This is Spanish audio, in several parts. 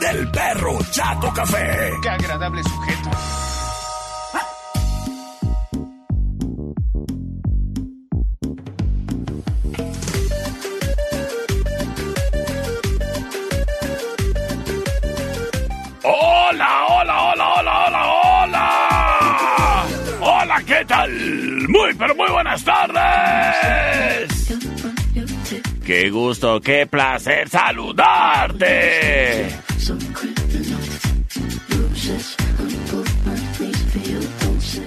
del perro Chato Café. Qué agradable sujeto. Hola, hola, hola, hola, hola, hola. Hola, ¿qué tal? Muy, pero muy buenas tardes. Qué gusto, qué placer saludarte.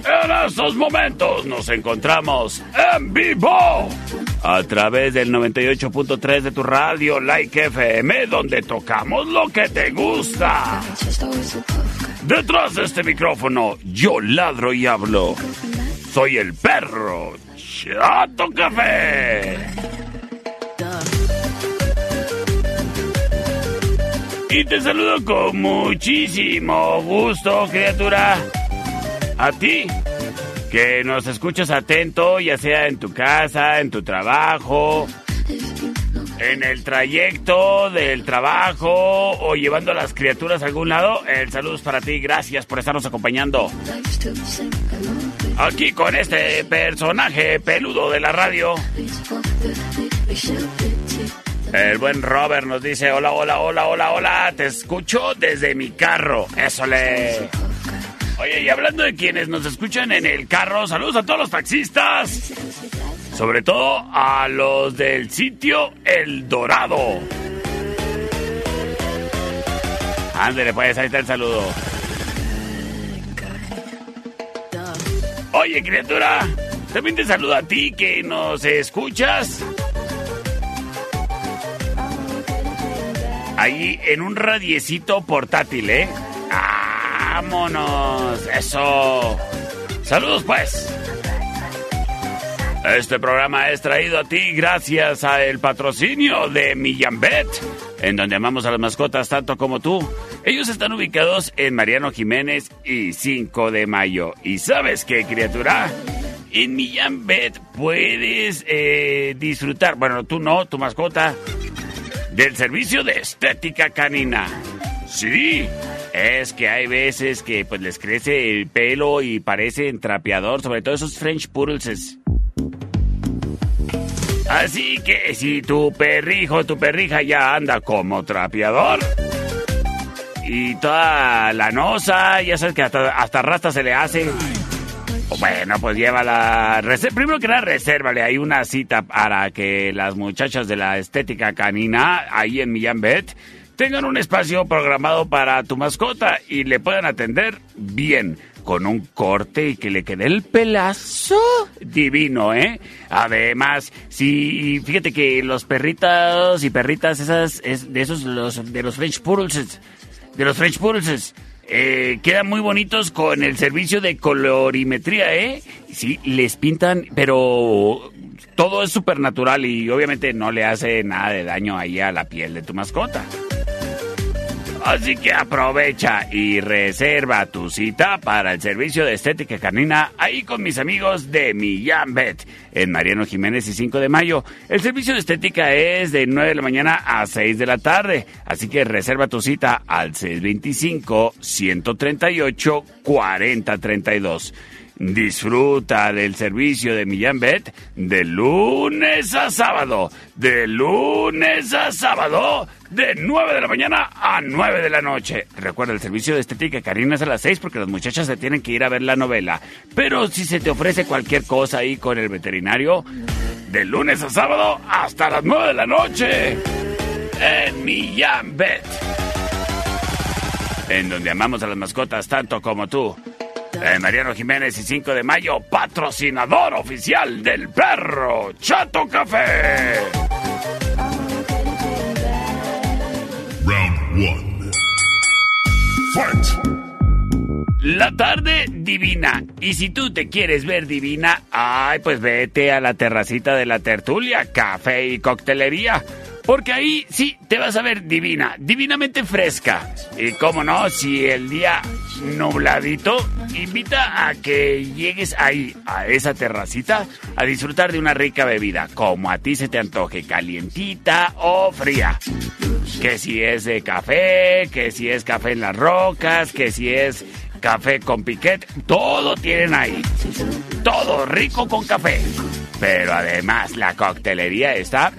En estos momentos nos encontramos en vivo a través del 98.3 de tu radio Like FM, donde tocamos lo que te gusta. Detrás de este micrófono, yo ladro y hablo. Soy el perro Chato Café. Y te saludo con muchísimo gusto, criatura. A ti, que nos escuchas atento, ya sea en tu casa, en tu trabajo, en el trayecto del trabajo o llevando a las criaturas a algún lado. El saludo es para ti, gracias por estarnos acompañando. Aquí con este personaje peludo de la radio. El buen Robert nos dice, hola, hola, hola, hola, hola, te escucho desde mi carro. Eso le... Oye, y hablando de quienes nos escuchan en el carro, saludos a todos los taxistas. Sobre todo a los del sitio El Dorado. Ándale, pues, ahí está el saludo. Oye, criatura, también te saludo a ti que nos escuchas. Ahí en un radiecito portátil, ¿eh? ¡Vámonos! ¡Eso! ¡Saludos, pues! Este programa es traído a ti gracias a el patrocinio de Millambet, en donde amamos a las mascotas tanto como tú. Ellos están ubicados en Mariano Jiménez y 5 de Mayo. ¿Y sabes qué, criatura? En Millambet puedes eh, disfrutar, bueno, tú no, tu mascota, del servicio de estética canina. Sí, es que hay veces que pues les crece el pelo y parecen trapeador, sobre todo esos French Poodles. Así que si tu perrijo tu perrija ya anda como trapeador y toda la nosa, ya sabes que hasta, hasta rasta se le hace. Bueno, pues llévala. Primero que nada, resérvale ahí una cita para que las muchachas de la estética canina, ahí en Millán Bet, tengan un espacio programado para tu mascota y le puedan atender bien, con un corte y que le quede el pelazo divino, ¿eh? Además, sí, fíjate que los perritos y perritas esas es de esos los de los French Poodles, de los French Poodles eh, quedan muy bonitos con el servicio de colorimetría, ¿eh? Sí, les pintan, pero todo es súper natural y obviamente no le hace nada de daño ahí a la piel de tu mascota. Así que aprovecha y reserva tu cita para el servicio de estética canina ahí con mis amigos de Millán Bet en Mariano Jiménez y 5 de mayo. El servicio de estética es de 9 de la mañana a 6 de la tarde. Así que reserva tu cita al 625-138-4032. Disfruta del servicio de Millán Bet de lunes a sábado. De lunes a sábado. De 9 de la mañana a 9 de la noche. Recuerda el servicio de estética Karina es a las 6 porque las muchachas se tienen que ir a ver la novela. Pero si se te ofrece cualquier cosa ahí con el veterinario, de lunes a sábado hasta las 9 de la noche. En Millán Bet. En donde amamos a las mascotas tanto como tú. Eh, Mariano Jiménez y 5 de mayo, patrocinador oficial del perro Chato Café. Round 1. Fight. La tarde divina. Y si tú te quieres ver divina, ay, pues vete a la terracita de la tertulia, café y coctelería. Porque ahí sí te vas a ver divina, divinamente fresca. Y cómo no, si el día nubladito, invita a que llegues ahí, a esa terracita, a disfrutar de una rica bebida, como a ti se te antoje, calientita o fría. Que si es de café, que si es café en las rocas, que si es café con piquet, todo tienen ahí. Todo rico con café. Pero además la coctelería está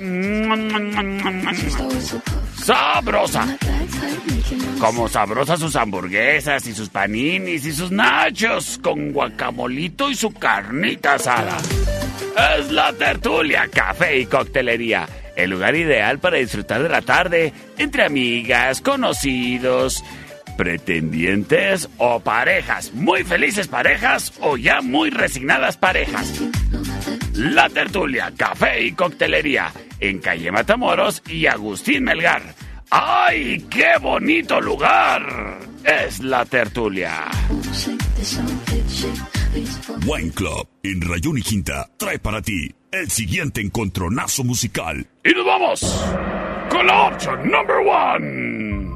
sabrosa. Como sabrosas sus hamburguesas y sus paninis y sus nachos con guacamolito y su carnita asada. Es la tertulia, café y coctelería. El lugar ideal para disfrutar de la tarde entre amigas, conocidos, pretendientes o parejas. Muy felices parejas o ya muy resignadas parejas. La Tertulia, Café y Coctelería, en calle Matamoros y Agustín Melgar. ¡Ay, qué bonito lugar! Es La Tertulia. Wine Club en Rayón y Quinta trae para ti el siguiente encontronazo musical. Y nos vamos con la opción number one.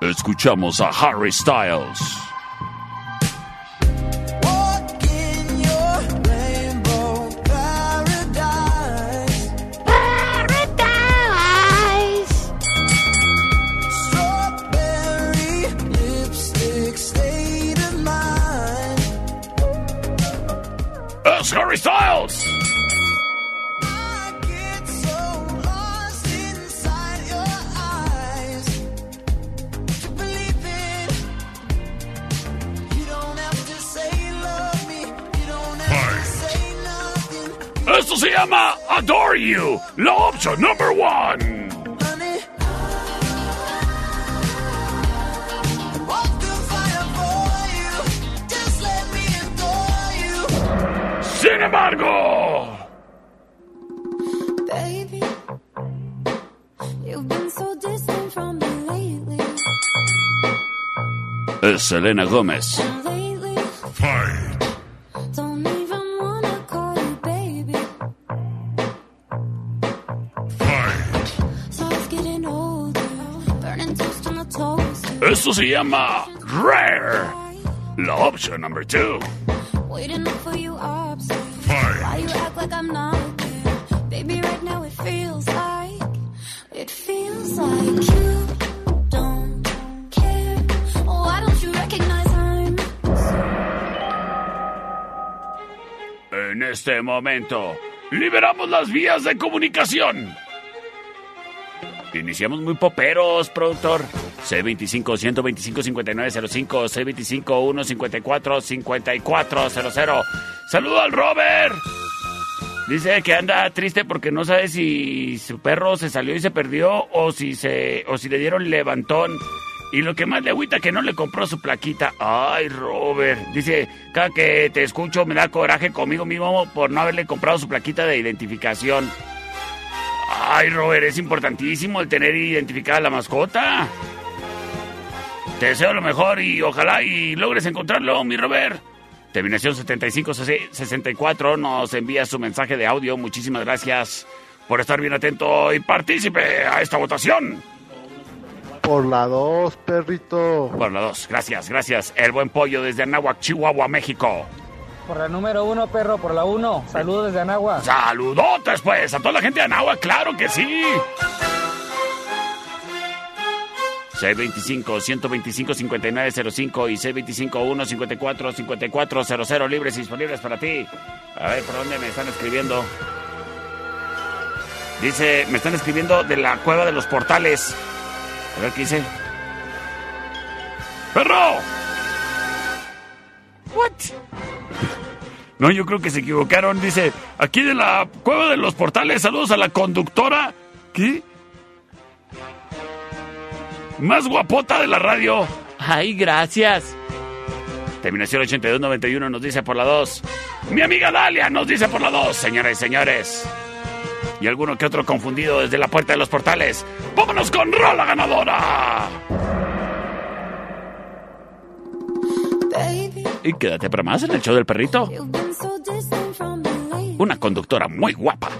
Escuchamos a Harry Styles. To say nothing. Esto se llama Adore You, la opción number one. Sin embargo, Baby, you've been so distant from me lately. es Selena Gómez. Lately, Fight. don't even wanna call you baby. Fight. So it's getting older, burning toast on the toast. Esto se llama Rare, la opción number two. Like I'm not there? Baby, right now it feels like, it feels like you I'm En este momento, liberamos las vías de comunicación. Iniciamos muy poperos, productor. C25-125-5905, C25-154-5400. Saludo al Robert. Dice que anda triste porque no sabe si su perro se salió y se perdió o si se o si le dieron levantón. Y lo que más le agüita que no le compró su plaquita. Ay, Robert. Dice, cada que te escucho me da coraje conmigo mismo por no haberle comprado su plaquita de identificación. Ay, Robert, es importantísimo el tener identificada la mascota. Te deseo lo mejor y ojalá y logres encontrarlo, mi Robert. Terminación 7564 nos envía su mensaje de audio. Muchísimas gracias por estar bien atento y partícipe a esta votación. Por la dos, perrito. Por la dos, gracias, gracias. El buen pollo desde Anáhuac, Chihuahua, México. Por la número uno, perro, por la uno. Saludos desde Anagua. Saludotes, pues, a toda la gente de Anáhuac, claro que sí. 625-125-5905 y 625-154-5400 libres y disponibles para ti. A ver, ¿por dónde me están escribiendo? Dice, me están escribiendo de la cueva de los portales. A ver qué dice. ¡Perro! ¿What? No, yo creo que se equivocaron. Dice, aquí de la cueva de los portales, saludos a la conductora. ¿Qué? Más guapota de la radio. Ay, gracias. Terminación 8291 nos dice por la 2. Mi amiga Dalia nos dice por la 2, señores y señores. Y alguno que otro confundido desde la puerta de los portales. ¡Vámonos con Rola Ganadora! Baby, Y quédate para más en el show del perrito. Una conductora muy guapa.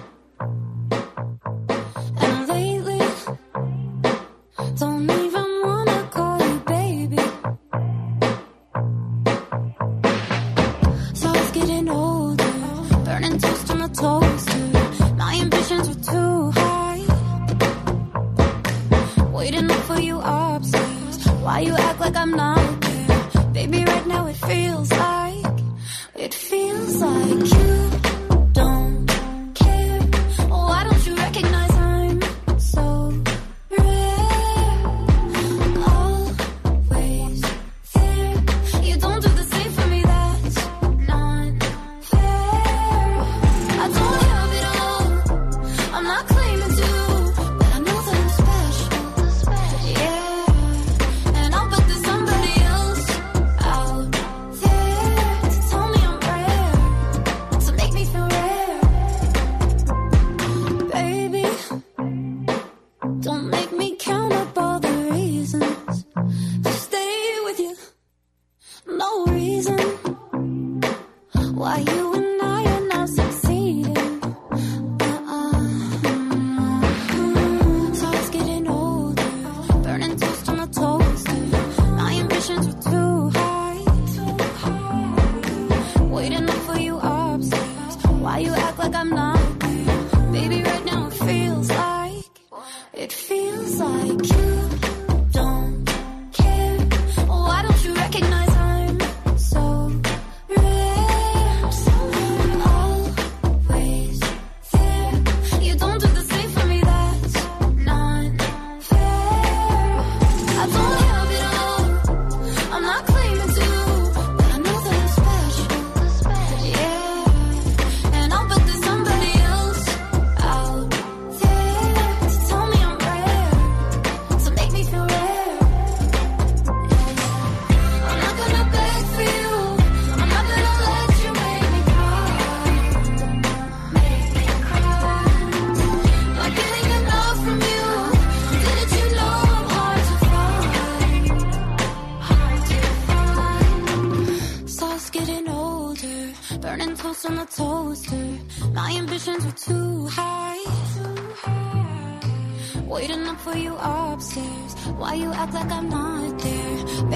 Like I'm not there? Baby, right now it feels like, it feels like you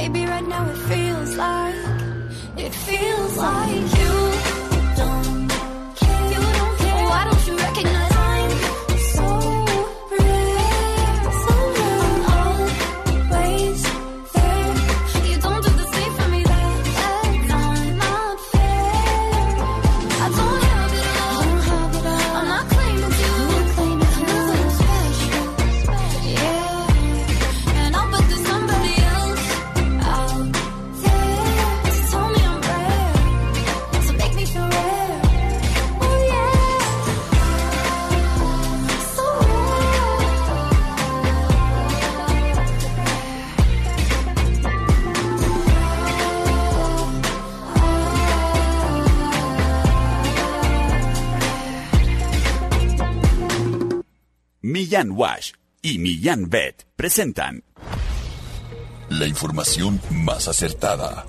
Baby, right now it feels Millán Wash y Millán Vet presentan La información más acertada.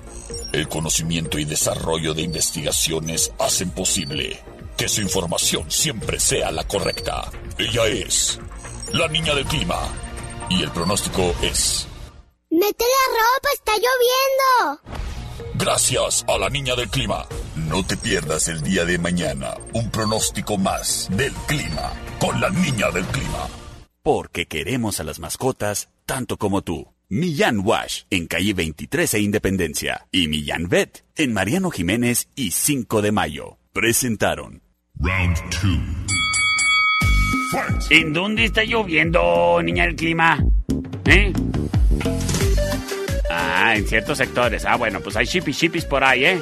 El conocimiento y desarrollo de investigaciones hacen posible que su información siempre sea la correcta. Ella es la niña del clima. Y el pronóstico es... ¡Mete la ropa! ¡Está lloviendo! Gracias a la niña del clima. No te pierdas el día de mañana un pronóstico más del clima con la niña del clima. Porque queremos a las mascotas tanto como tú. Millán Wash en calle 23 e Independencia y Millán Vet en Mariano Jiménez y 5 de Mayo. Presentaron Round 2. Fight. ¿En dónde está lloviendo, niña del clima? ¿Eh? Ah, en ciertos sectores. Ah, bueno, pues hay shippy shippis por ahí, ¿eh?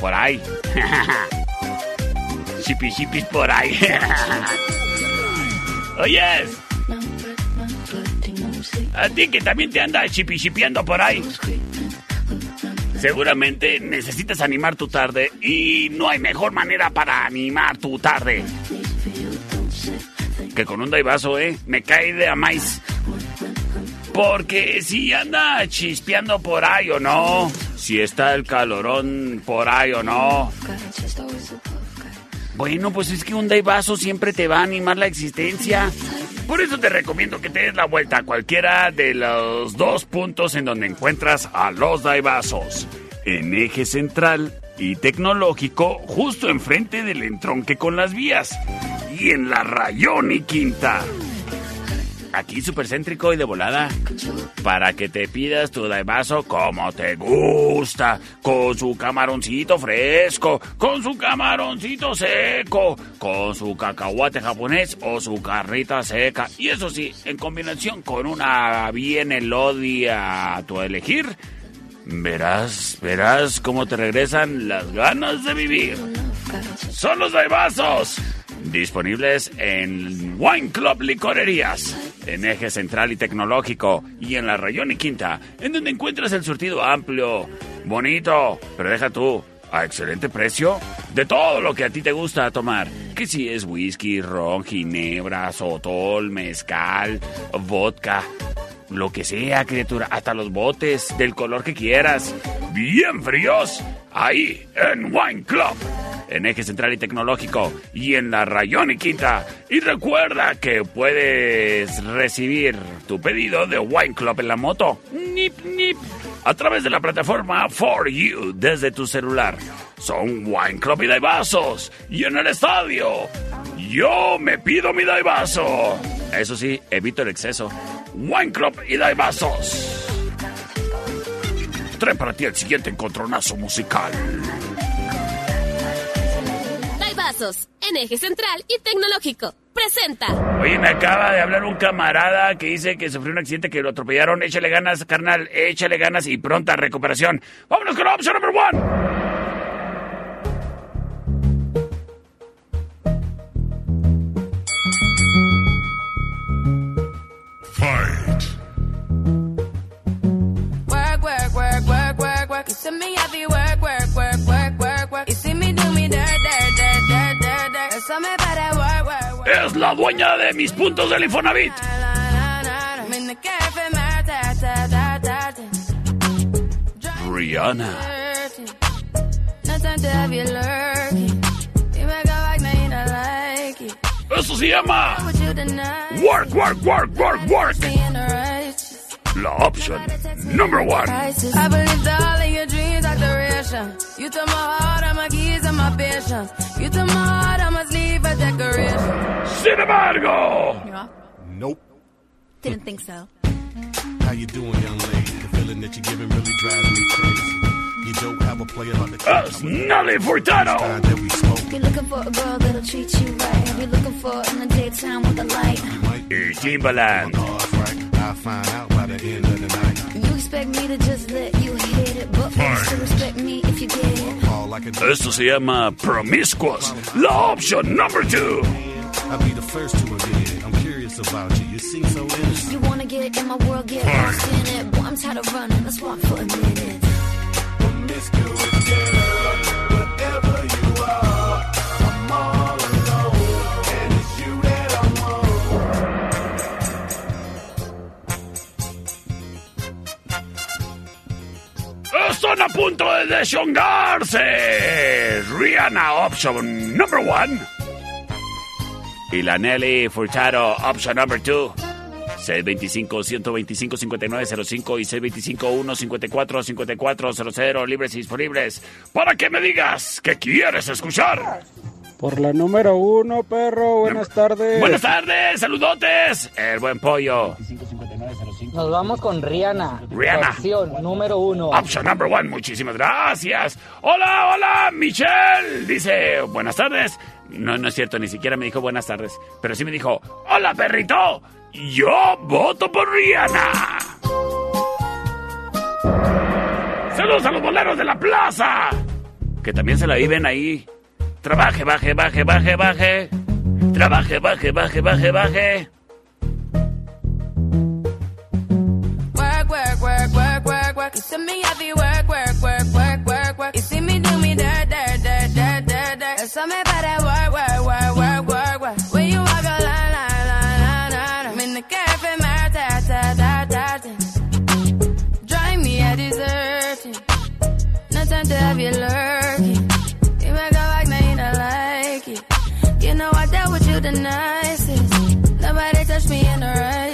Por ahí. shippy shippis por ahí. Oyes, a ti que también te anda shippy shippeando por ahí. Seguramente necesitas animar tu tarde y no hay mejor manera para animar tu tarde que con un daivazo, ¿eh? Me cae de a maíz. Porque si anda chispeando por ahí o no, si está el calorón por ahí o no. Bueno, pues es que un daivazo siempre te va a animar la existencia. Por eso te recomiendo que te des la vuelta a cualquiera de los dos puntos en donde encuentras a los daivazos. En eje central y tecnológico, justo enfrente del entronque con las vías. Y en la Rayón y Quinta. Aquí supercéntrico y de volada. Para que te pidas tu daivazo como te gusta. Con su camaroncito fresco. Con su camaroncito seco. Con su cacahuate japonés o su carrita seca. Y eso sí, en combinación con una bien elodia a tu elegir. Verás, verás cómo te regresan las ganas de vivir. Son los daibazos. Disponibles en Wine Club Licorerías, en Eje Central y Tecnológico y en la Rayón y Quinta, en donde encuentras el surtido amplio, bonito, pero deja tú, a excelente precio, de todo lo que a ti te gusta tomar. Que si es whisky, ron, ginebra, sotol, mezcal, vodka, lo que sea, criatura, hasta los botes, del color que quieras. Bien fríos, ahí en Wine Club en Eje Central y Tecnológico y en la Rayón y Quinta. Y recuerda que puedes recibir tu pedido de Wine Club en la moto, nip nip, a través de la plataforma For You desde tu celular. Son Wine Club y Daibazos. Y en el estadio, yo me pido mi Daibazo. Eso sí, evito el exceso. Wine Club y Daibazos. Trae para ti el siguiente encontronazo musical. Daibazos, en eje central y tecnológico. Presenta. Oye, me acaba de hablar un camarada que dice que sufrió un accidente, que lo atropellaron. Échale ganas, carnal, échale ganas y pronta recuperación. Vámonos con la opción number one. Fight. Work, work, work, work, work, work. You see me la dueña de mis puntos del Infonavit. The. Rihanna. Like, like. Eso se llama? Work, Work, Work, Work, Work. La opción number one. I all of your dreams are duration. You. You a decoration. Sin embargo, Nope. Didn't think so. How you doing, young lady? The feeling that you're giving really drives me crazy. You don't have a player like the uh, es Nelly Furtado. time that we spoke. You're looking for a girl that'll treat you right. You're looking for in the daytime with a light. Y Timbaland. Cars right, I'll find out by the end of the night. You expect me to just let you hit it, but please to respect me if you get it. All I can do Esto se llama Promiscuous. La opción number two. I'll be the first to admit it. I'm curious about you. You seem so innocent. You wanna get in my world, get lost in it. Boy, I'm tired of running. Let's walk for a minute. Promiscuous Están a punto de deschongarse. Rihanna option number one. Y la Nelly Furtado option number two. 625-125-5905 y 625-154-5400 libres y disponibles para que me digas que quieres escuchar. Por la número uno, perro. Buenas tardes. Buenas tardes, saludotes. El buen pollo. Nos vamos con Rihanna. Rihanna. Opción número uno. Option number one, muchísimas gracias. Hola, hola, Michelle. Dice, buenas tardes. No, no es cierto, ni siquiera me dijo buenas tardes. Pero sí me dijo, hola, perrito. Yo voto por Rihanna. Saludos a los boleros de la plaza. Que también se la viven ahí. Trabaje, baje, baje, baje, baje. Trabaje, baje, baje, baje, baje. See me happy work, work, work, work, work, work. You see me do me dirt, dirt, dirt, dirt, dirt, dirt. There's something about that work, work, work, work, work, work. When you walk a line, line, line, line, line. I'm in the cafe, my ta, ta, ta, ta, ta. Drive me a deserting. No time to have you lurking. You make a back, now you don't like it. You know I dealt with you the nicest. Nobody touched me in the righteous.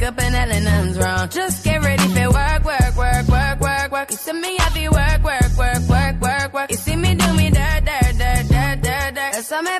Wake up and hell nothing's wrong. Just get ready for work, work, work, work, work, work. You see me happy work, work, work, work, work, work. You see me do me dirt, dirt, dirt, dirt, dirt, dirt. Something about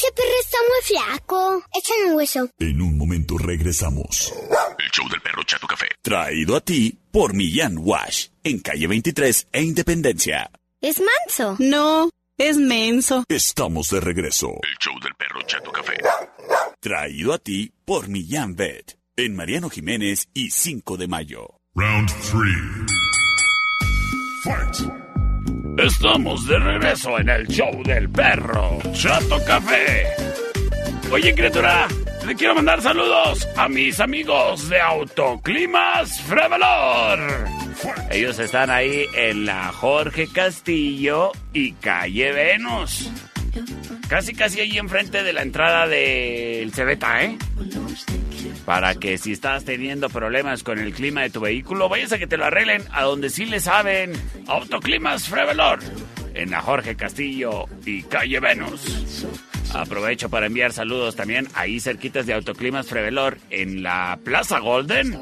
Ese perro está muy flaco. Échale un hueso. En un momento regresamos. El show del perro Chato Café. Traído a ti por Millán Wash. En calle 23 e Independencia. ¿Es manso? No, es menso. Estamos de regreso. El show del perro Chato Café. Traído a ti por Millán Vet. En Mariano Jiménez y 5 de mayo. Round three. Fight. Estamos de regreso en el show del perro Chato Café. Oye, criatura, le quiero mandar saludos a mis amigos de Autoclimas Frevelor. Ellos están ahí en la Jorge Castillo y calle Venus. Casi, casi ahí enfrente de la entrada del Cebeta, ¿eh? Para que si estás teniendo problemas con el clima de tu vehículo, vayas a que te lo arreglen a donde sí le saben. Autoclimas Frevelor, en la Jorge Castillo y calle Venus. Aprovecho para enviar saludos también ahí cerquitas de Autoclimas Frevelor en la Plaza Golden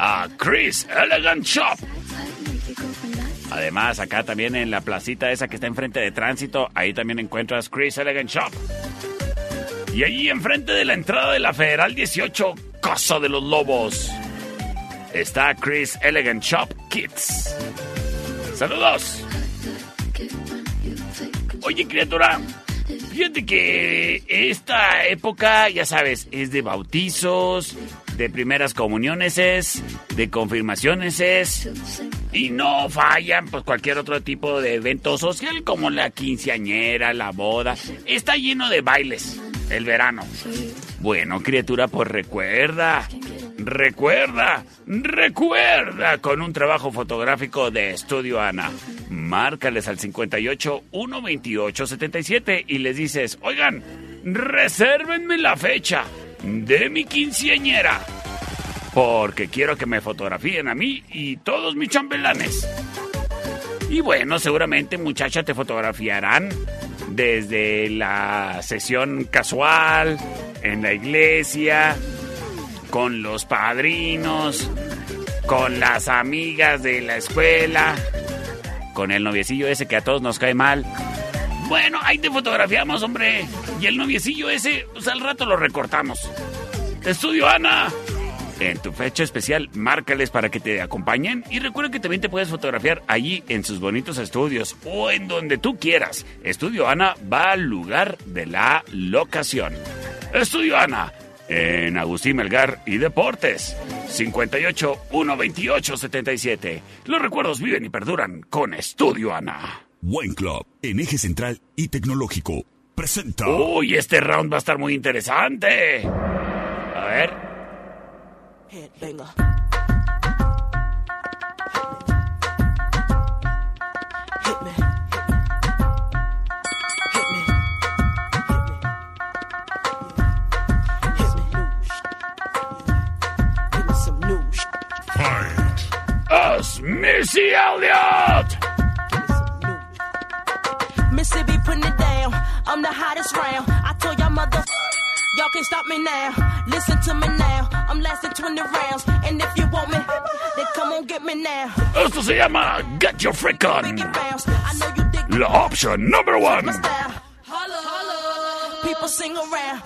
a Chris Elegant Shop Además, acá también en la placita esa que está enfrente de tránsito, ahí también encuentras Chris Elegant Shop. Y ahí enfrente de la entrada de la Federal 18, Casa de los Lobos, está Chris Elegant Shop Kids. ¡Saludos! Oye, criatura, fíjate que esta época, ya sabes, es de bautizos, de primeras comuniones es, de confirmaciones es, y no fallan pues cualquier otro tipo de evento social como la quinceañera, la boda. Está lleno de bailes el verano. Bueno, criatura, pues recuerda, recuerda, recuerda con un trabajo fotográfico de Estudio Ana. Márcales al 58 128 77 y les dices, oigan, resérvenme la fecha de mi quinceañera. Porque quiero que me fotografíen a mí y todos mis chambelanes. Y bueno, seguramente muchacha te fotografiarán desde la sesión casual, en la iglesia, con los padrinos, con las amigas de la escuela, con el noviecillo ese que a todos nos cae mal. Bueno, ahí te fotografiamos, hombre. Y el noviecillo ese, pues al rato lo recortamos. Estudio Ana. En tu fecha especial, márcales para que te acompañen y recuerda que también te puedes fotografiar allí en sus bonitos estudios o en donde tú quieras. Estudio Ana va al lugar de la locación. Estudio Ana en Agustín Melgar y Deportes. 58 128 77. Los recuerdos viven y perduran con Estudio Ana. Wine Club, en eje central y tecnológico, presenta. Uy, este round va a estar muy interesante. A ver. Venga. Hit me. Hit me. Hit me. Give me some new sh- Us, Missy Elliott! Mississippi putting it down. I'm the hottest round. I told y'all mother. Y'all can't stop me now. Listen to me now. I'm lasting 20 rounds. And if you want me, then come on get me now. Esto se llama Get Your Freak On. I know you dig La option number one. my style. Holla, holla. People sing around.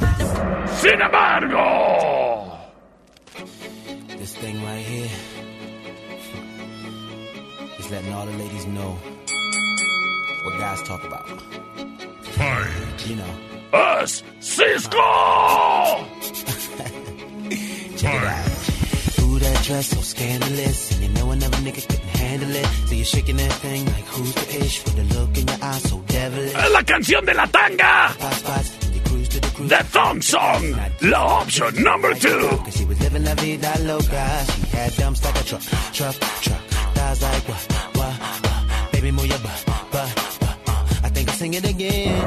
Sin embargo. This thing right here is letting all the ladies know what guys talk about. Fight. You know. Us, Cisco! Check it out. Dress so scandalous. And you know another nigga couldn't handle it. So you're shaking that thing like who's the ish with a look in your eyes so devilish. Es la canción de la tanga. Spots, spots, and you cruise to the Thong Song. La option number two. Cause she was living la vida loca. She had dumps like a truck, truck, truck. Thighs like what, what, what. Baby, move your butt, butt, butt. I think I'll sing it again.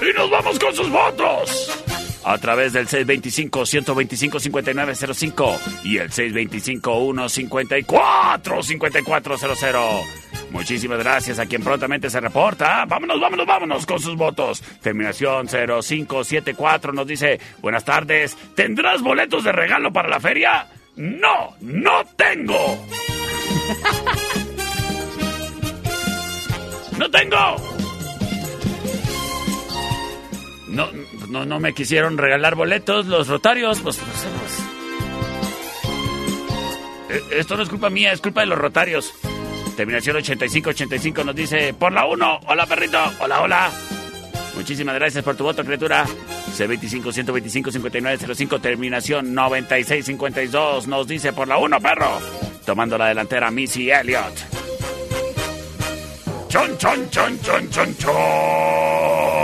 Y nos vamos con sus votos. A través del 625-125-5905 y el 625-154-5400. Muchísimas gracias a quien prontamente se reporta. Vámonos, vámonos, vámonos con sus votos. Terminación 0574 nos dice, buenas tardes, ¿tendrás boletos de regalo para la feria? No, no tengo. No tengo. No, no, no me quisieron regalar boletos los rotarios, pues, pues, pues. Esto no es culpa mía, es culpa de los rotarios. Terminación 8585 nos dice, por la 1, hola perrito, hola, hola. Muchísimas gracias por tu voto, criatura. C25-125-5905, terminación 9652 nos dice, por la 1, perro. Tomando la delantera, Missy Elliott. Chon, chon, chon, chon, chon, chon.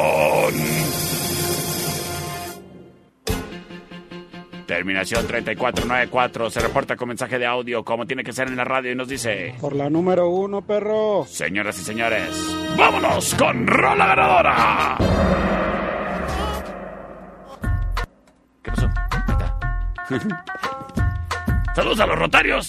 Terminación 3494 se reporta con mensaje de audio como tiene que ser en la radio y nos dice... Por la número uno, perro. Señoras y señores, vámonos con Rola Ganadora. ¿Qué pasó? Saludos a los rotarios.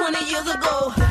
20 years ago.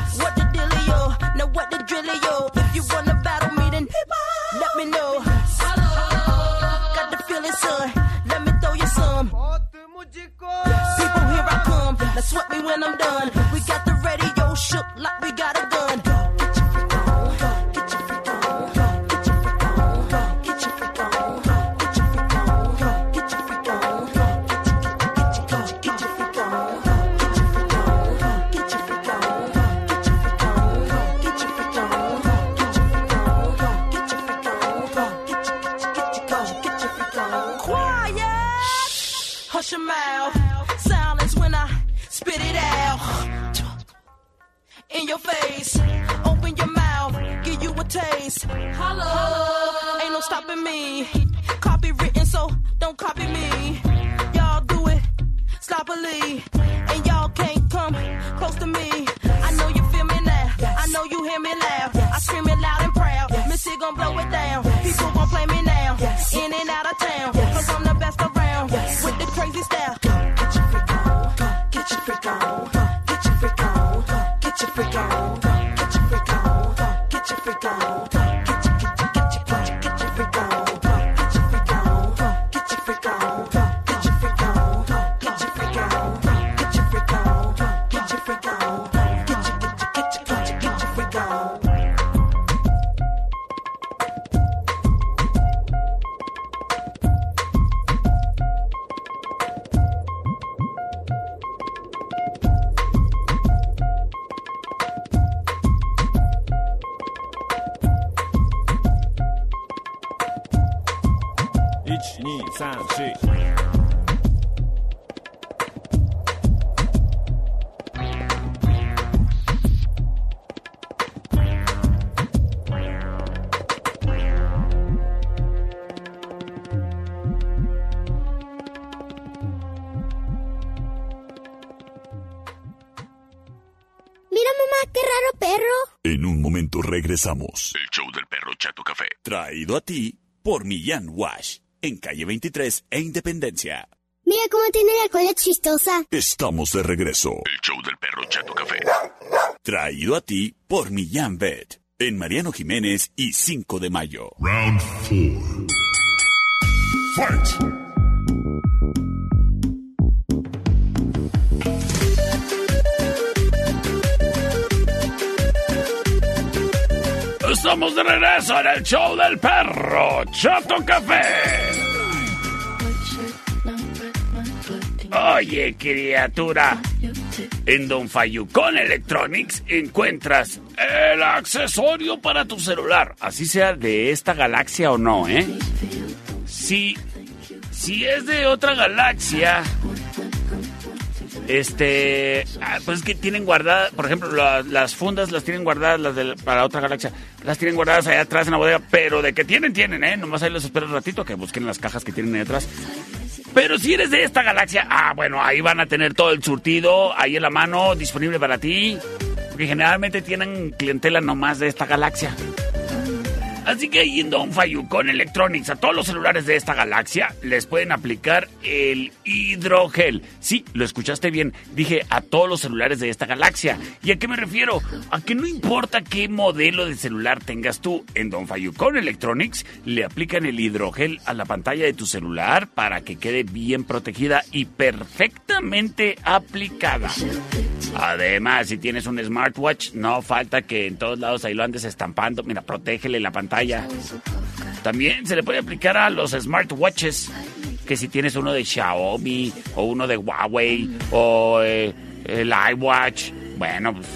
In out of town. Cause I'm the best around. With the crazy style. Regresamos. El show del perro Chato Café. Traído a ti por Millán Wash. En calle 23 e Independencia. Mira cómo tiene la cola chistosa. Estamos de regreso. El show del perro Chato Café. Traído a ti por Millán Vet. En Mariano Jiménez y 5 de mayo. Round 4. Fight! Estamos de regreso en el show del perro Chato Café. Oye, criatura. En Don Fayucón Electronics encuentras el accesorio para tu celular. Así sea de esta galaxia o no, ¿eh? Si, si es de otra galaxia, este, ah, pues es que tienen guardadas, por ejemplo, la- las fundas las tienen guardadas, las de, para otra galaxia, las tienen guardadas allá atrás en la bodega, pero de que tienen, tienen, ¿eh? Nomás ahí los espero un ratito que busquen las cajas que tienen ahí atrás. Pero si eres de esta galaxia, ah, bueno, ahí van a tener todo el surtido, ahí en la mano, disponible para ti, porque generalmente tienen clientela nomás de esta galaxia. Así que ahí en Don Fayucón Electronics, a todos los celulares de esta galaxia les pueden aplicar el hidrogel. Sí, lo escuchaste bien. Dije a todos los celulares de esta galaxia. ¿Y a qué me refiero? A que no importa qué modelo de celular tengas tú, en Don Fayucón Electronics le aplican el hidrogel a la pantalla de tu celular para que quede bien protegida y perfectamente aplicada. Además, si tienes un smartwatch, no falta que en todos lados ahí lo andes estampando. Mira, protégele la pantalla. También se le puede aplicar a los smartwatches que si tienes uno de Xiaomi o uno de Huawei o eh, el iWatch, bueno, pues,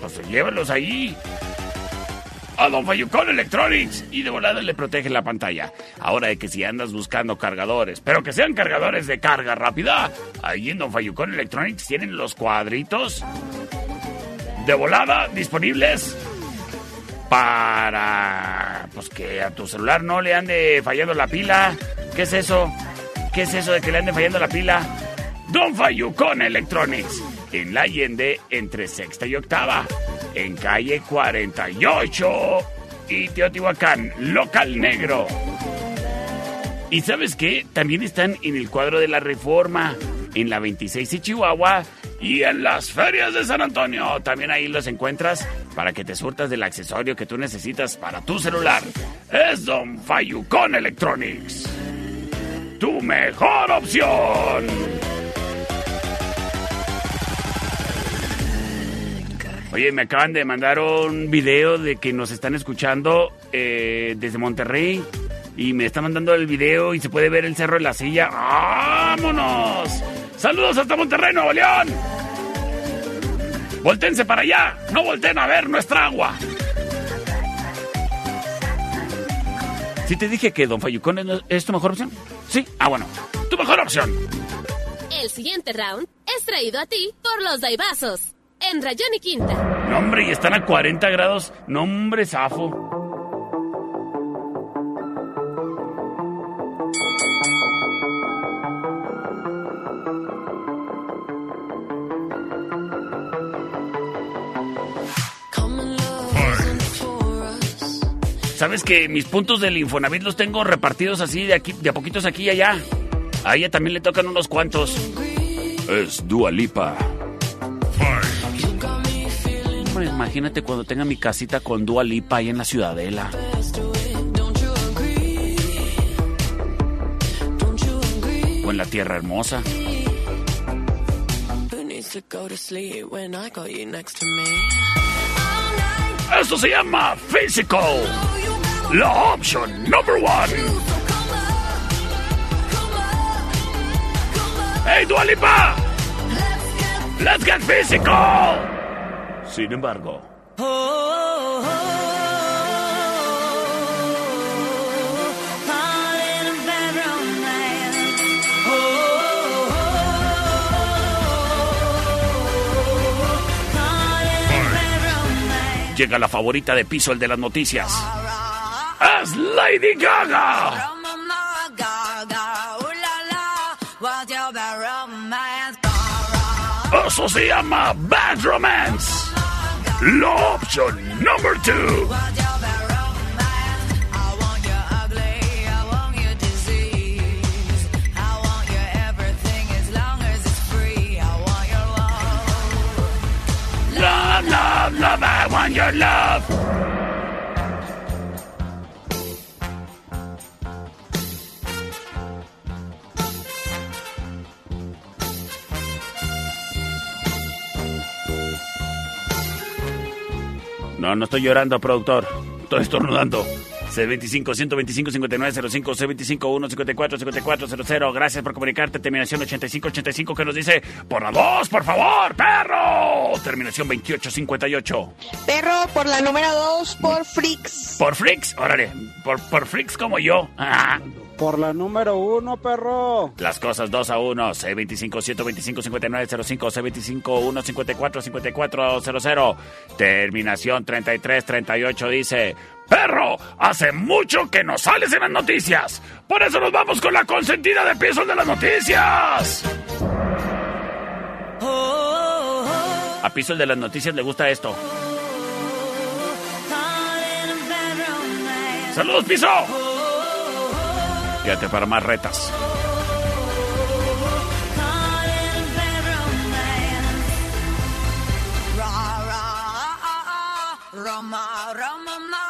pues llévalos ahí. A Don Fayucón Electronics y de volada le protege la pantalla. Ahora de que si andas buscando cargadores, pero que sean cargadores de carga rápida, ahí en Don Fayucón Electronics tienen los cuadritos de volada disponibles para pues que a tu celular no le ande fallando la pila. ¿Qué es eso? ¿Qué es eso de que le ande fallando la pila? Don Fayucón Electronics en la Allende entre sexta y octava en calle 48 y Teotihuacán, local negro. ¿Y sabes qué? También están en el cuadro de la Reforma, en la 26 de Chihuahua y en las ferias de San Antonio. También ahí los encuentras para que te surtas del accesorio que tú necesitas para tu celular. Es Don Fayucón Electronics. Tu mejor opción. Oye, me acaban de mandar un video de que nos están escuchando eh, desde Monterrey. Y me están mandando el video y se puede ver el cerro de la silla. ¡Vámonos! ¡Saludos hasta Monterrey, Nuevo León! ¡Voltense para allá! ¡No volten a ver nuestra agua! ¿Sí te dije que Don Fayucón es- es tu mejor opción? ¿Sí? Ah, bueno. ¡Tu mejor opción! El siguiente round es traído a ti por los Daibazos. En Rayón y Quinta. No, hombre, y están a 40 grados. No, hombre, zafo. ¿Sabes que mis puntos del Infonavit los tengo repartidos así de aquí, de a poquitos aquí y allá? A ella también le tocan unos cuantos. Es Dua Lipa. Hombre, imagínate cuando tenga mi casita con Dua Lipa ahí en la Ciudadela. O en la Tierra Hermosa. Esto se llama Physical. La option number one. ¡Hey, Dua Lipa! ¡Let's get physical! Sin embargo, llega la favorita de piso, el de las noticias. ¡Es Lady Gaga! Eso se llama Bad Romance. La option number two. Love, love, I want your love. No, no estoy llorando, productor. Estoy estornudando. C25 125 5905 C25 154 5400 Gracias por comunicarte. Terminación 8585 que nos dice por la 2, por favor, perro. Terminación 2858. Perro, por la número 2, por Freaks. Por freaks, órale. Por, por freaks como yo. Ah. Por la número uno, perro. Las cosas 2 a 1, C25 125 5905, C25 154 5400. Terminación 3338 dice, perro, hace mucho que no sales en las noticias. Por eso nos vamos con la consentida de pisos de las noticias. A piso el de las noticias le gusta esto. Saludos, piso. Quédate para más retas. Roma, Roma, ma,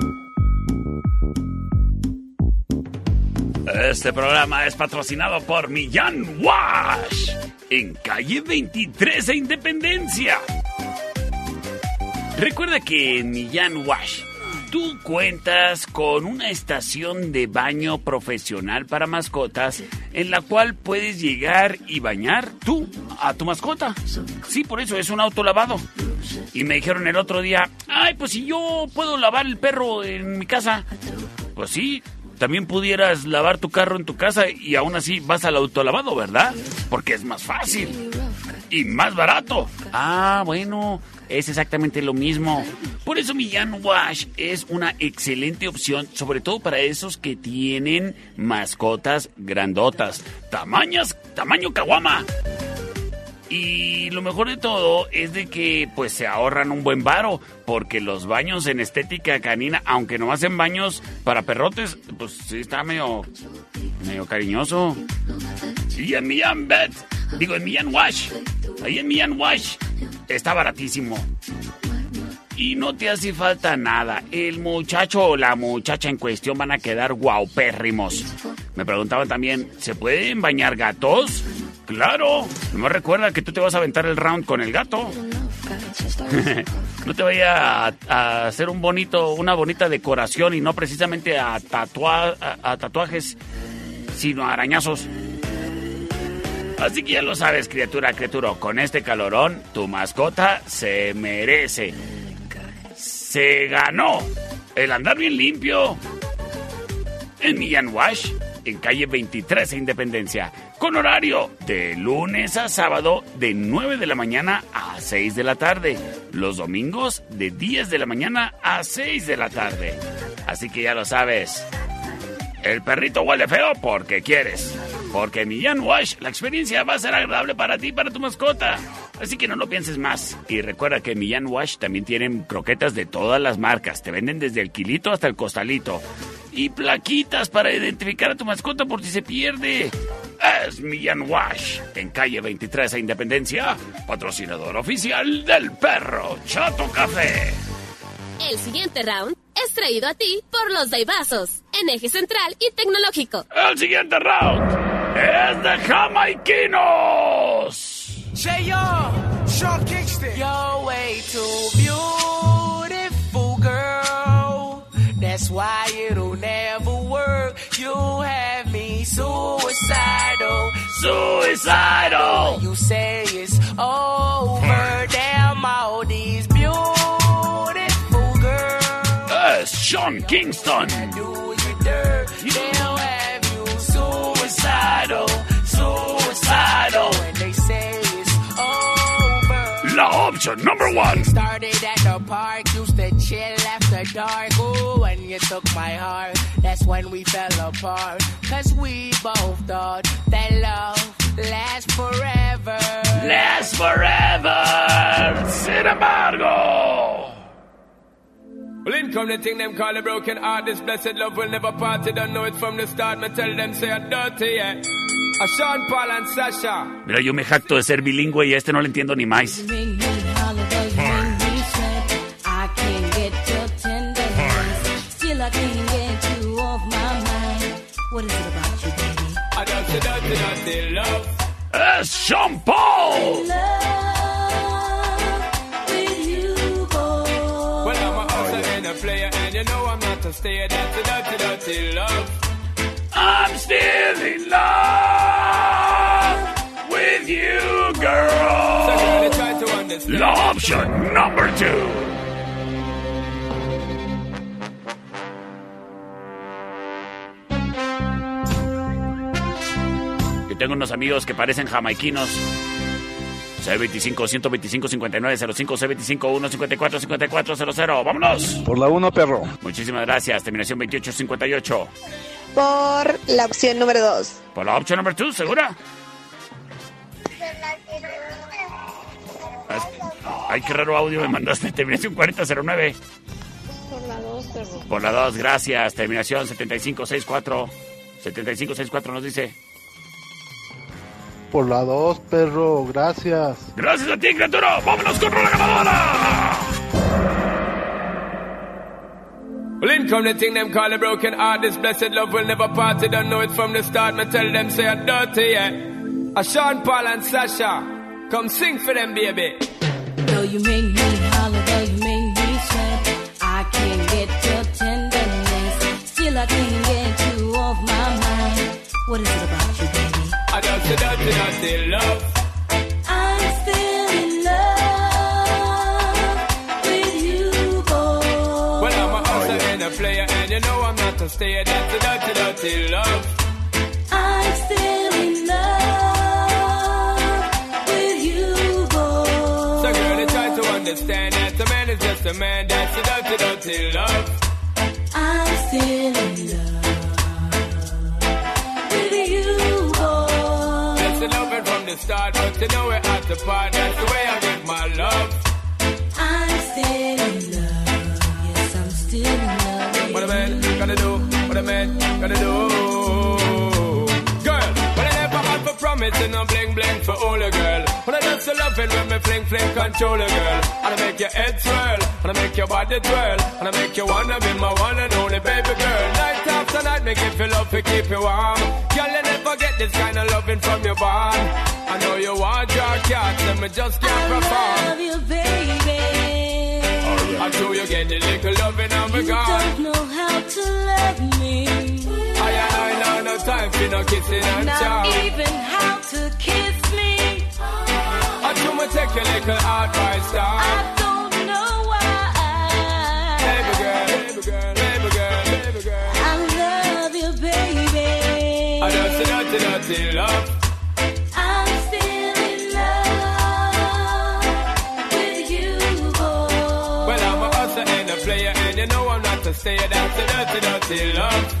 Este programa es patrocinado por Millán Wash. En calle 23 e Independencia. Recuerda que en Millán Wash tú cuentas con una estación de baño profesional para mascotas en la cual puedes llegar y bañar tú a tu mascota. Sí, por eso es un autolavado. Y me dijeron el otro día, ay, pues si yo puedo lavar el perro en mi casa. Pues sí, también pudieras lavar tu carro en tu casa y aún así vas al autolavado, ¿verdad? Porque es más fácil y más barato. Ah, bueno, es exactamente lo mismo. Por eso Millán Wash es una excelente opción, sobre todo para esos que tienen mascotas grandotas, tamañas, tamaño caguama. Y lo mejor de todo es de que pues se ahorran un buen varo, porque los baños en estética canina, aunque no hacen baños para perrotes, pues sí está medio medio cariñoso. Y en Millán Bet, digo en Millán Wash, ahí en Millán Wash está baratísimo. Y no te hace falta nada. El muchacho o la muchacha en cuestión van a quedar guaupérrimos. Me preguntaban también, ¿se pueden bañar gatos? Claro. No recuerda que tú te vas a aventar el round con el gato. no te vaya a, a hacer un bonito, una bonita decoración y no precisamente a, tatua- a, a tatuajes, sino a arañazos. Así que ya lo sabes, criatura, criatura, con este calorón, tu mascota se merece. Se ganó el andar bien limpio. En Millán Wash, en calle 23 e Independencia, con horario de lunes a sábado de 9 de la mañana a 6 de la tarde. Los domingos de 10 de la mañana a 6 de la tarde. Así que ya lo sabes. El perrito huele feo porque quieres. Porque Millán Wash la experiencia va a ser agradable para ti y para tu mascota. Así que no lo pienses más. Y recuerda que en Millán Wash también tienen croquetas de todas las marcas. Te venden desde el kilito hasta el costalito. Y plaquitas para identificar a tu mascota por si se pierde. Es Millán Wash, en calle 23 a Independencia, patrocinador oficial del perro Chato Café. El siguiente round es traído a ti por los Daibazos, en eje central y tecnológico. El siguiente round es de Jamaiquinos. Yo, Sean Kingston. You're way too beautiful, girl. That's why it'll never work. You have me suicidal. Suicidal. You say it's over. Hmm. Damn all these beautiful girls. Es Sean Kingston. Do you dirt? They'll have you suicidal, suicidal. When they say it's over. La option number one. Started at the park, used to chill after dark. Ooh, when you took my heart, that's when we fell apart. Cause we both thought that love lasts forever. Last forever. Sin embargo. Well, in come the thing them call a broken heart. This blessed love will never part. You don't know it from the start. Me tell them say I'm dirty, yeah. A Sean Paul and Sasha. Mira, yo me jacto de ser bilingüe y a este no le entiendo ni más. Es Sean Paul. You, boy. Well, I'm a hustler and a player, and you know I'm not a stayer. Dirty, dirty, dirty love. I'm still in love with you, girl. La option number two. Yo tengo unos amigos que parecen jamaiquinos. C25 125 59 05 C25 154 54 00. ¡Vámonos! Por la 1, perro. Muchísimas gracias. Terminación 2858. Por la opción número 2. Por la opción number 2, ¿segura? Ay, qué raro audio me mandaste. Terminación 4009. Por la 2, perro. Por la 2, gracias. Terminación 7564. 7564 nos dice. Por la 2, perro. Gracias. Gracias a ti, criatura. Vámonos con la ganadora. Well, in come the thing them call a broken heart. This blessed love will never part. You don't know it from the start. Me tell them say I'm dirty, yeah. A Sean Paul and Sasha. Come sing for them, baby. Though you make me holler, though you make me sweat, I can't get your tenderness. Still I can't dirty, dirty, dirty love. I'm still in love with you, boy. Well, I'm a hustler and a player, and you know I'm not a stayer. Dirty, dirty, dirty love. I'm still in love with you, boy. So, girl, they try to understand that a man is just a man. That's a dirty, dirty love. I'm still in love the start, but you know we're at the part. That's the way I give my love. I'm still in love. Yes, I'm still in love. What a man gotta do, what a man gotta do. Promising, I'm bling bling for all a girl. When I just so loving when me fling fling control a girl. And I make your head swirl, and I make your body twirl, and I make you wanna be my one and only baby girl. Night after night, make you feel love to keep you warm. Girl, you never get this kind of loving from your bond. I know you want your cat, and me just can't perform. love you, baby. I know you get the little loving and me You gone. don't know how to love me. I time for no kissing and Not even how to kiss me. I do me take a little advice down. I don't know why. Baby girl, baby girl, baby girl, baby girl. I love you, baby. I don't see nothing, nothing love. I'm still in love with you, boy. Well, I'm a hustler and a player, and you know I'm not a stayer. That's a dirty, dirty love.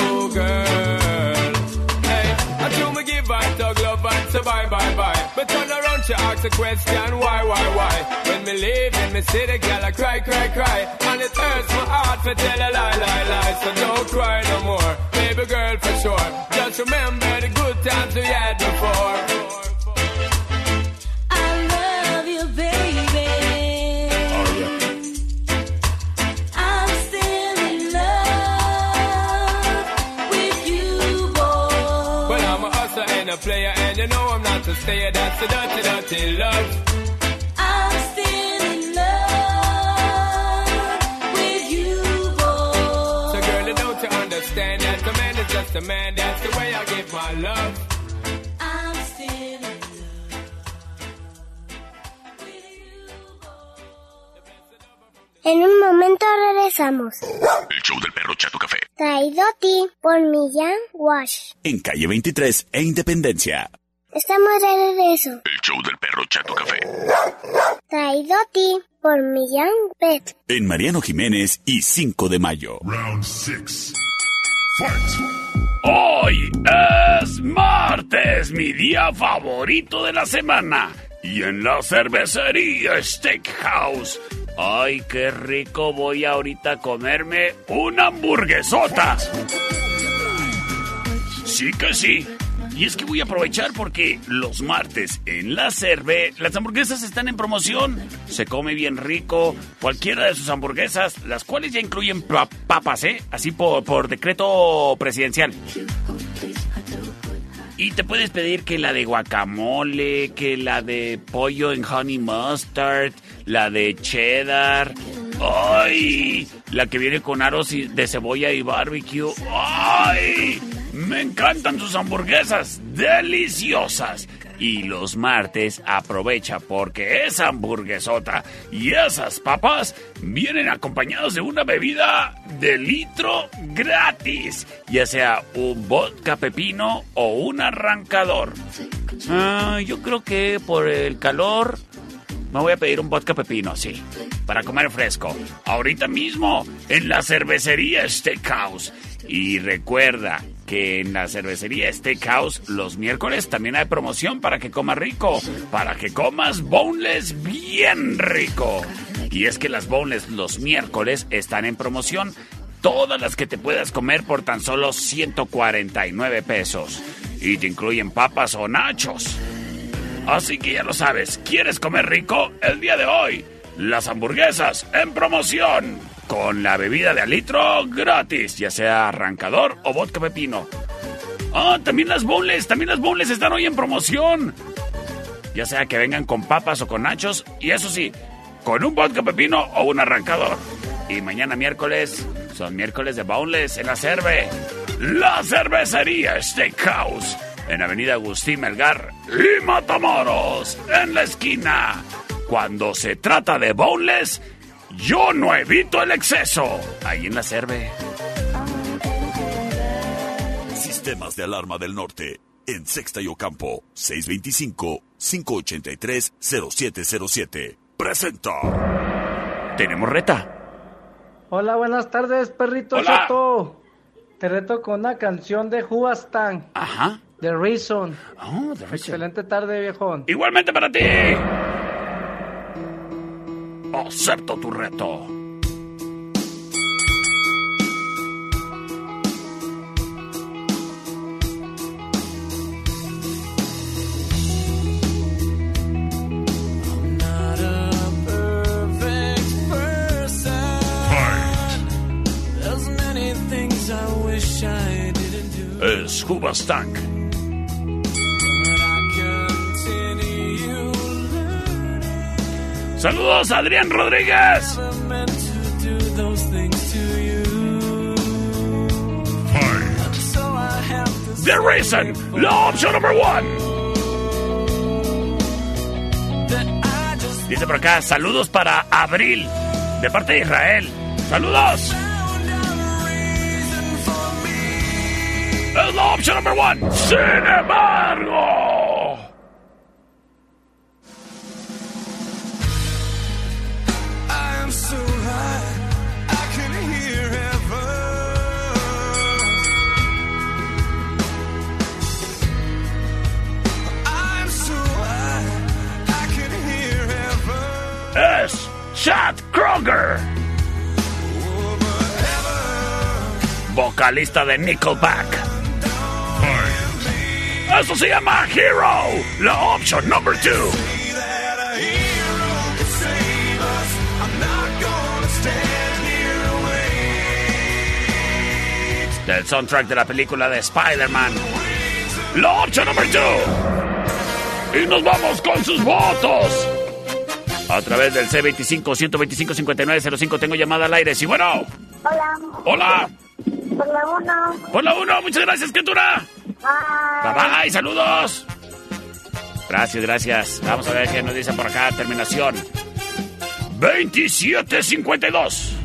say bye, bye, bye. But turn around, she ask a question, why, why, why? When me leave in me city, girl, I cry, cry, cry. And it hurts my heart for tell a lie, lie, lie. So don't cry El show del perro Chato Café. Traído a ti por Millán Wash. En calle 23 e Independencia. Estamos de regreso. El show del perro Chato Café. Traído a ti por Millán Pet. En Mariano Jiménez y 5 de mayo. Round 6. Hoy es martes, mi día favorito de la semana. Y en la cervecería Steakhouse. Ay, qué rico voy ahorita a comerme una hamburguesota. Sí que sí. Y es que voy a aprovechar porque los martes en la Cerve las hamburguesas están en promoción. Se come bien rico. Cualquiera de sus hamburguesas, las cuales ya incluyen pa- papas, ¿eh? Así por, por decreto presidencial. Y te puedes pedir que la de guacamole, que la de pollo en honey mustard, la de cheddar. ¡Ay! La que viene con aros de cebolla y barbecue. ¡Ay! Me encantan sus hamburguesas. Deliciosas. Y los martes aprovecha porque esa hamburguesota y esas papas vienen acompañados de una bebida de litro gratis, ya sea un vodka pepino o un arrancador. Ah, yo creo que por el calor me voy a pedir un vodka pepino, sí, para comer fresco. Ahorita mismo en la cervecería Steakhouse. Y recuerda que en la cervecería Steakhouse los miércoles también hay promoción para que comas rico, para que comas boneless bien rico. Y es que las boneless los miércoles están en promoción. Todas las que te puedas comer por tan solo 149 pesos. Y te incluyen papas o nachos. Así que ya lo sabes, ¿quieres comer rico? El día de hoy, las hamburguesas en promoción. Con la bebida de al litro gratis, ya sea arrancador o vodka pepino. Ah, también las boneless, también las boneless están hoy en promoción. Ya sea que vengan con papas o con nachos, y eso sí, con un vodka pepino o un arrancador. Y mañana miércoles, son miércoles de boneless en la cerve. La cervecería Steakhouse en Avenida Agustín Melgar y Matamoros, en la esquina. Cuando se trata de boneless, yo no evito el exceso. Ahí en la cerve. Sistemas de alarma del norte. En Sexta y Ocampo. 625-583-0707. Presenta. Tenemos reta. Hola, buenas tardes, perrito Hola. chato. Te reto con una canción de Huastan. Ajá. The Reason. Oh, The Reason. Excelente tarde, viejón. Igualmente para ti. Acepto tu reto. Not a I have to The Reason, la opción number one. Dice por acá, saludos para Abril, de parte de Israel. ¡Saludos! Es la opción number one. Sin embargo. Chad Kroger. Vocalista de Nickelback. Eso se llama Hero, la opción number two. That a hero could save us. I'm not gonna stand here and wait. Del soundtrack de la película de Spider-Man. La opción number two. Y nos vamos con sus votos. A través del C25-125-5905 tengo llamada al aire. Sí, bueno. Hola. Hola. Por la uno. Por la uno. Muchas gracias, criatura. Bye Bye. bye. Saludos. Gracias, gracias. Vamos a ver qué nos dice por acá. Terminación. 2752.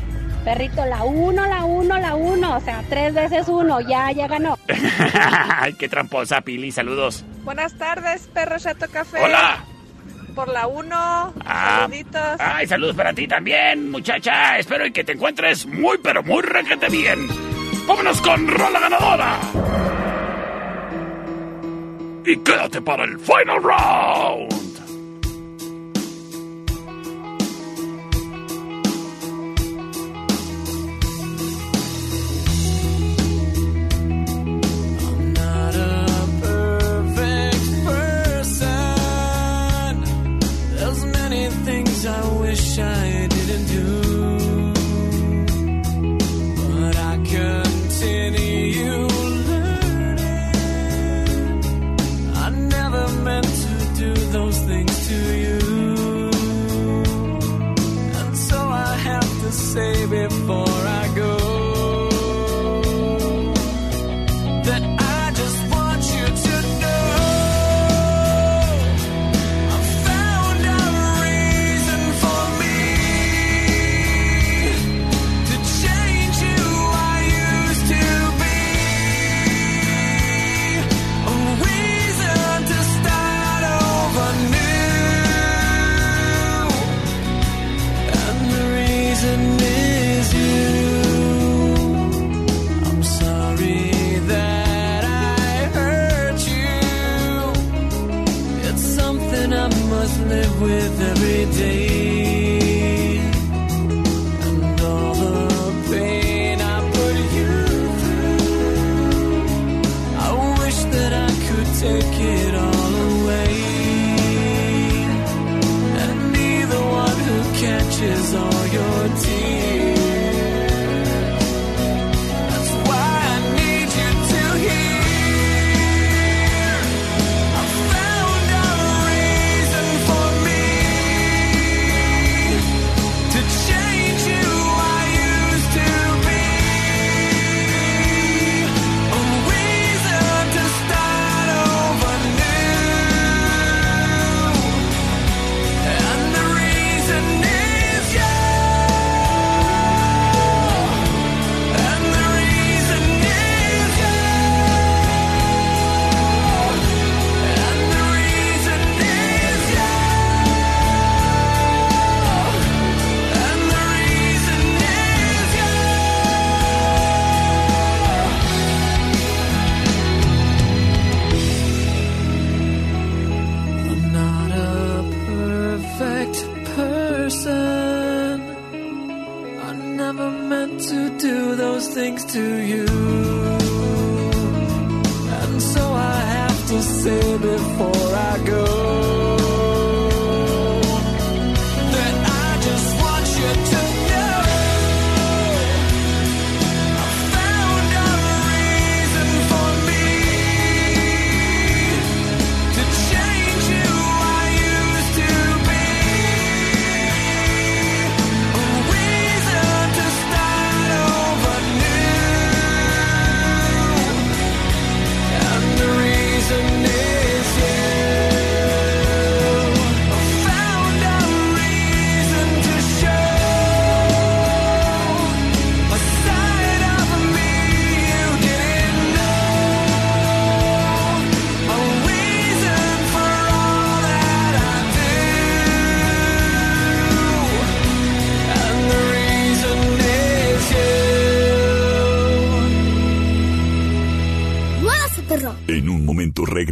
Perrito, la uno, la uno, la uno. O sea, tres veces uno. Ya, ya ganó. Ay, qué tramposa, Pili. Saludos. Buenas tardes, perro Chato Café. Hola. Por la 1. Ah. Saluditos. Ay, saludos para ti también, muchacha. Espero y que te encuentres muy, pero muy requete bien. Vámonos con Rola Ganadora. Y quédate para el final round. Wish I didn't do, but I continue learning. I never meant to do those things to you,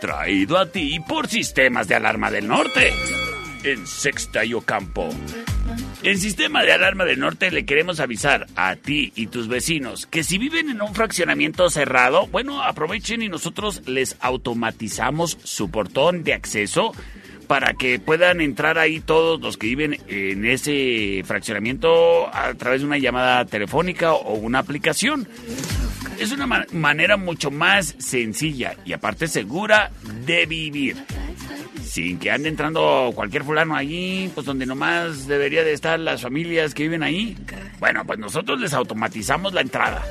Traído a ti por Sistemas de Alarma del Norte, en Sexta y Ocampo. En Sistema de Alarma del Norte le queremos avisar a ti y tus vecinos que si viven en un fraccionamiento cerrado, bueno, aprovechen y nosotros les automatizamos su portón de acceso para que puedan entrar ahí todos los que viven en ese fraccionamiento a través de una llamada telefónica o una aplicación. Es una ma- manera mucho más sencilla y aparte segura de vivir. Sin que ande entrando cualquier fulano allí, pues donde nomás debería de estar las familias que viven ahí. Bueno, pues nosotros les automatizamos la entrada.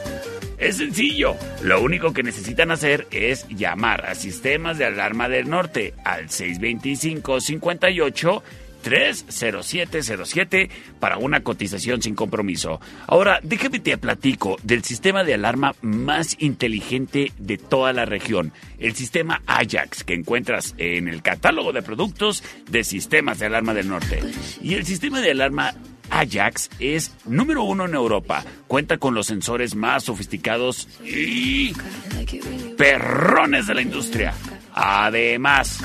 Es sencillo. Lo único que necesitan hacer es llamar a Sistemas de Alarma del Norte al 625-58 30707 para una cotización sin compromiso. Ahora, déjame te platico del sistema de alarma más inteligente de toda la región, el sistema Ajax, que encuentras en el catálogo de productos de sistemas de alarma del norte. Y el sistema de alarma Ajax es número uno en Europa. Cuenta con los sensores más sofisticados y perrones de la industria. Además,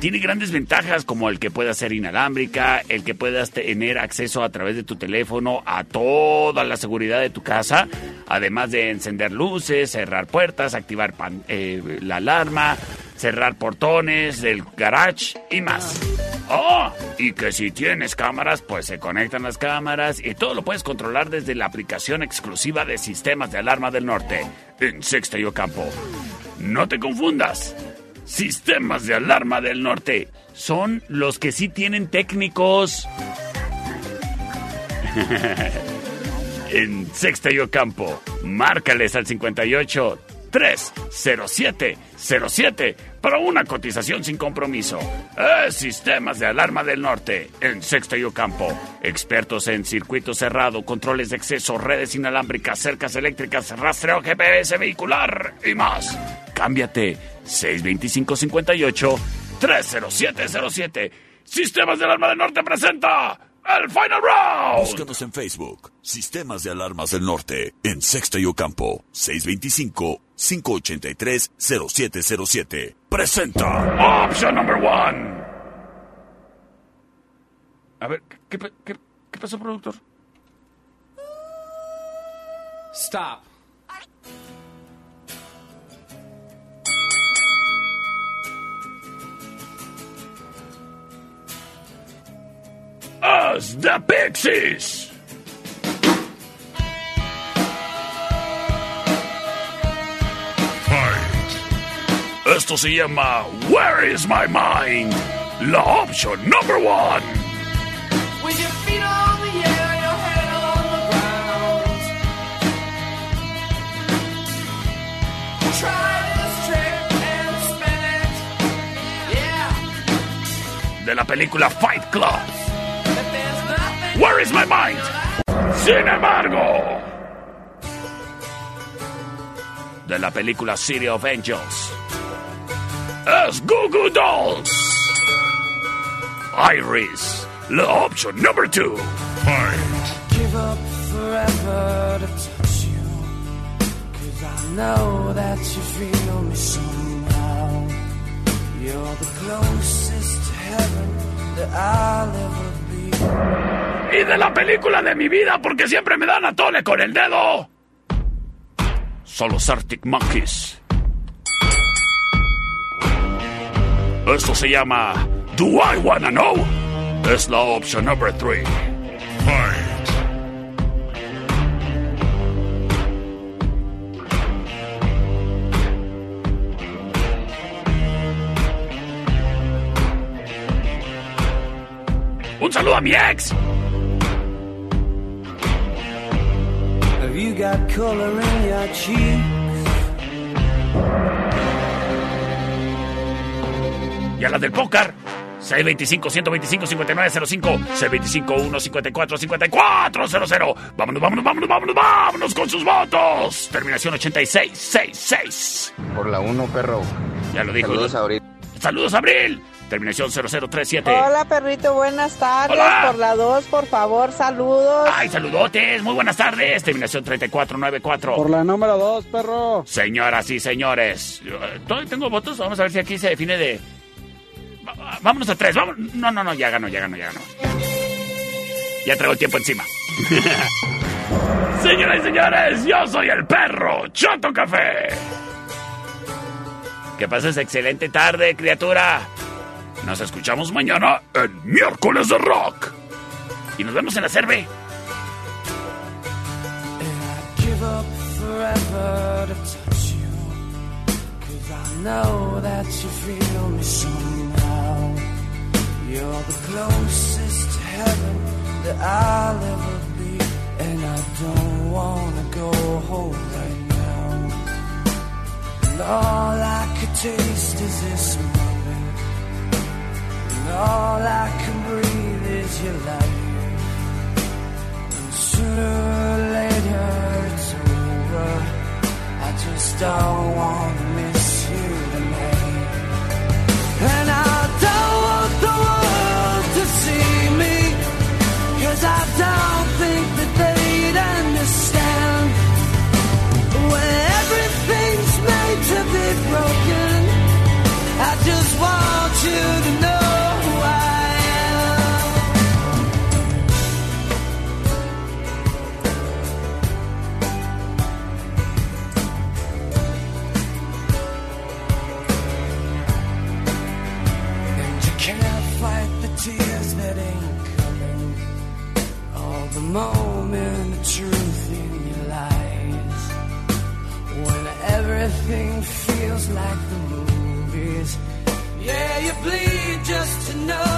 tiene grandes ventajas como el que pueda ser inalámbrica, el que puedas tener acceso a través de tu teléfono a toda la seguridad de tu casa, además de encender luces, cerrar puertas, activar pan- eh, la alarma, cerrar portones del garage y más. Oh, y que si tienes cámaras, pues se conectan las cámaras y todo lo puedes controlar desde la aplicación exclusiva de sistemas de alarma del norte en Sexta y Ocampo. No te confundas. Sistemas de alarma del norte son los que sí tienen técnicos. en Sexta y Ocampo, márcales al 58 307 07 para una cotización sin compromiso. Es Sistemas de Alarma del Norte en Sexta y Ocampo. Expertos en circuito cerrado, controles de acceso, redes inalámbricas, cercas eléctricas, rastreo GPS vehicular y más. Cámbiate 625-58 30707. Sistemas de Alarma del Norte presenta el Final Round. Búscanos en Facebook, Sistemas de Alarmas del Norte, en Sexta y Ocampo, 625-583-0707. Presenta Option Number One. A ver, ¿qué, qué, qué- qué pasó, productor? Stop. Us, the Pixies. Esto se llama Where is my mind? La opción number one. With your feet on the air, your head on the ground. Try this trick and spin it. Yeah. De la película Fight Club. But there's nothing. Where is my mind? Sin embargo. De la película City of Angels. Es Goo Goo Dolls. Iris. La option number two. Give up forever to touch you. Cause I know that you feel me somehow. You're the closest to heaven that I'll ever be. Y de la película de mi vida porque siempre me dan a tole con el dedo. Son los Arctic Monkeys. Esto se llama Do I Wanna Know? Es la opción number three. Un saludo a mi ex. Have you got color in your cheeks? Y a las del póker. 625-125-5905. 625-154-5400. Vámonos, vámonos, vámonos, vámonos, vámonos con sus votos. Terminación 8666. Por la 1, perro. Ya lo dijo. Saludos, Abril. Saludos, Abril. Terminación 0037. Hola, perrito, buenas tardes. Hola. Por la 2, por favor, saludos. Ay, saludotes. Muy buenas tardes. Terminación 3494. Por la número dos, perro. Señoras y señores, yo, eh, todavía tengo votos. Vamos a ver si aquí se define de. Vámonos a tres. Vamos. No, no, no, ya ganó, ya ganó, ya ganó. Ya traigo el tiempo encima. Señoras y señores, yo soy el perro Choto Café. Que pases excelente tarde, criatura. Nos escuchamos mañana en Miércoles de Rock. Y nos vemos en la cerve. know that you feel me somehow. You're the closest to heaven that I'll ever be. And I don't wanna go home right now. And all I could taste is this all I can breathe is your light. And sooner or later it's over. I just don't want to miss you bleed just to know